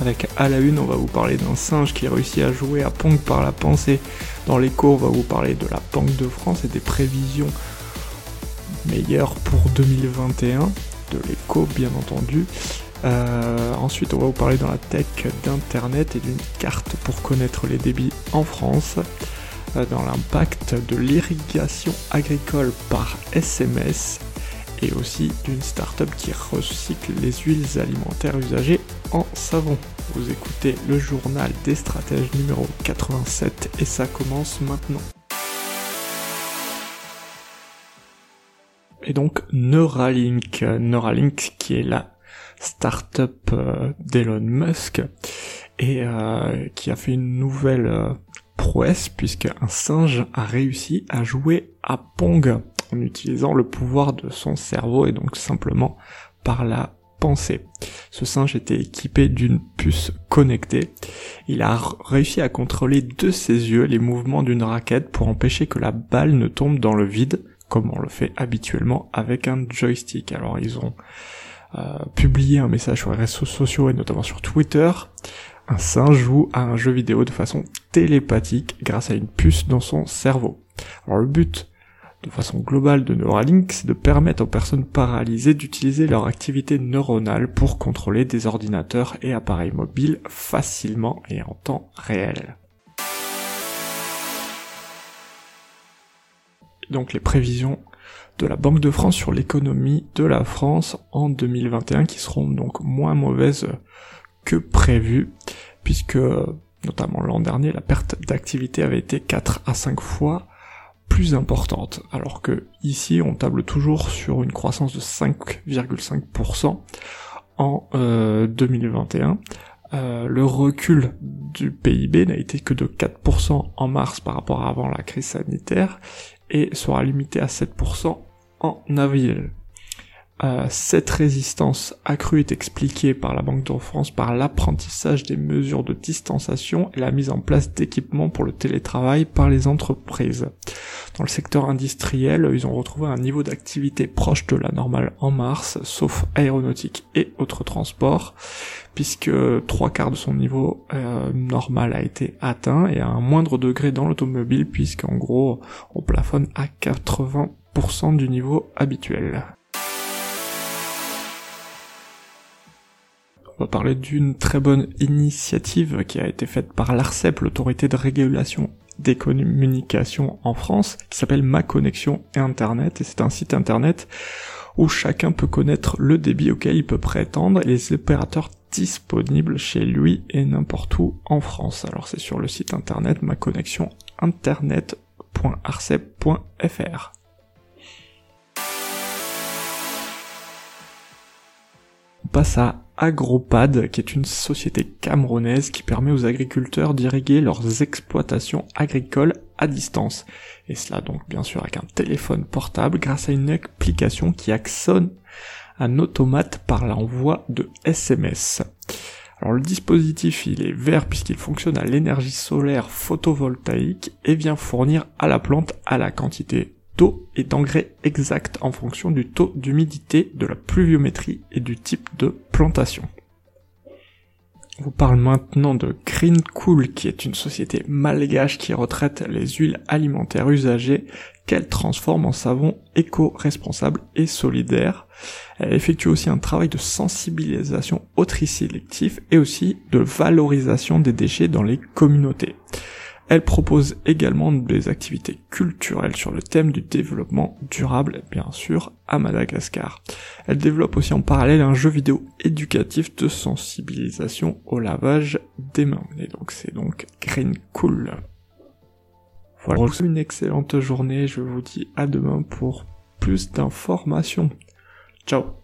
Avec à la une, on va vous parler d'un singe qui réussit à jouer à Pong par la pensée. Dans l'écho, on va vous parler de la Banque de France et des prévisions meilleures pour 2021, de l'écho bien entendu. Euh, ensuite, on va vous parler dans la tech d'Internet et d'une carte pour connaître les débits en France. Euh, dans l'impact de l'irrigation agricole par SMS et aussi d'une start-up qui recycle les huiles alimentaires usagées en savon. Vous écoutez le journal des stratèges numéro 87 et ça commence maintenant. Et donc Neuralink, Neuralink qui est la start-up euh, d'Elon Musk et euh, qui a fait une nouvelle prouesse puisque un singe a réussi à jouer à Pong en utilisant le pouvoir de son cerveau et donc simplement par la pensée. Ce singe était équipé d'une puce connectée. Il a réussi à contrôler de ses yeux les mouvements d'une raquette pour empêcher que la balle ne tombe dans le vide, comme on le fait habituellement avec un joystick. Alors ils ont euh, publié un message sur les réseaux sociaux et notamment sur Twitter un singe joue à un jeu vidéo de façon télépathique grâce à une puce dans son cerveau. Alors le but de façon globale de Neuralink, c'est de permettre aux personnes paralysées d'utiliser leur activité neuronale pour contrôler des ordinateurs et appareils mobiles facilement et en temps réel. Donc les prévisions de la Banque de France sur l'économie de la France en 2021 qui seront donc moins mauvaises que prévu, puisque notamment l'an dernier, la perte d'activité avait été 4 à 5 fois plus importante, alors que ici on table toujours sur une croissance de 5,5% en 2021. Euh, euh, le recul du PIB n'a été que de 4% en mars par rapport à avant la crise sanitaire et sera limité à 7% en avril. Euh, cette résistance accrue est expliquée par la Banque de France par l'apprentissage des mesures de distanciation et la mise en place d'équipements pour le télétravail par les entreprises. Dans le secteur industriel, ils ont retrouvé un niveau d'activité proche de la normale en mars, sauf aéronautique et autres transports, puisque trois quarts de son niveau euh, normal a été atteint et à un moindre degré dans l'automobile, puisqu'en gros on plafonne à 80% du niveau habituel. On va parler d'une très bonne initiative qui a été faite par l'ARCEP, l'autorité de régulation des communications en France, qui s'appelle Ma Connexion et Internet, et c'est un site internet où chacun peut connaître le débit auquel il peut prétendre et les opérateurs disponibles chez lui et n'importe où en France. Alors c'est sur le site internet ma internet.arcep.fr. passe à Agropad, qui est une société camerounaise qui permet aux agriculteurs d'irriguer leurs exploitations agricoles à distance. Et cela donc bien sûr avec un téléphone portable grâce à une application qui actionne un automate par l'envoi de SMS. Alors le dispositif il est vert puisqu'il fonctionne à l'énergie solaire photovoltaïque et vient fournir à la plante à la quantité d'eau et d'engrais exact en fonction du taux d'humidité, de la pluviométrie et du type de plantation. On vous parle maintenant de Green Cool, qui est une société malgache qui retraite les huiles alimentaires usagées qu'elle transforme en savon éco-responsable et solidaire. Elle effectue aussi un travail de sensibilisation au tri sélectif et aussi de valorisation des déchets dans les communautés. Elle propose également des activités culturelles sur le thème du développement durable, bien sûr, à Madagascar. Elle développe aussi en parallèle un jeu vidéo éducatif de sensibilisation au lavage des mains. Et donc c'est donc Green Cool. Voilà, une excellente journée, je vous dis à demain pour plus d'informations. Ciao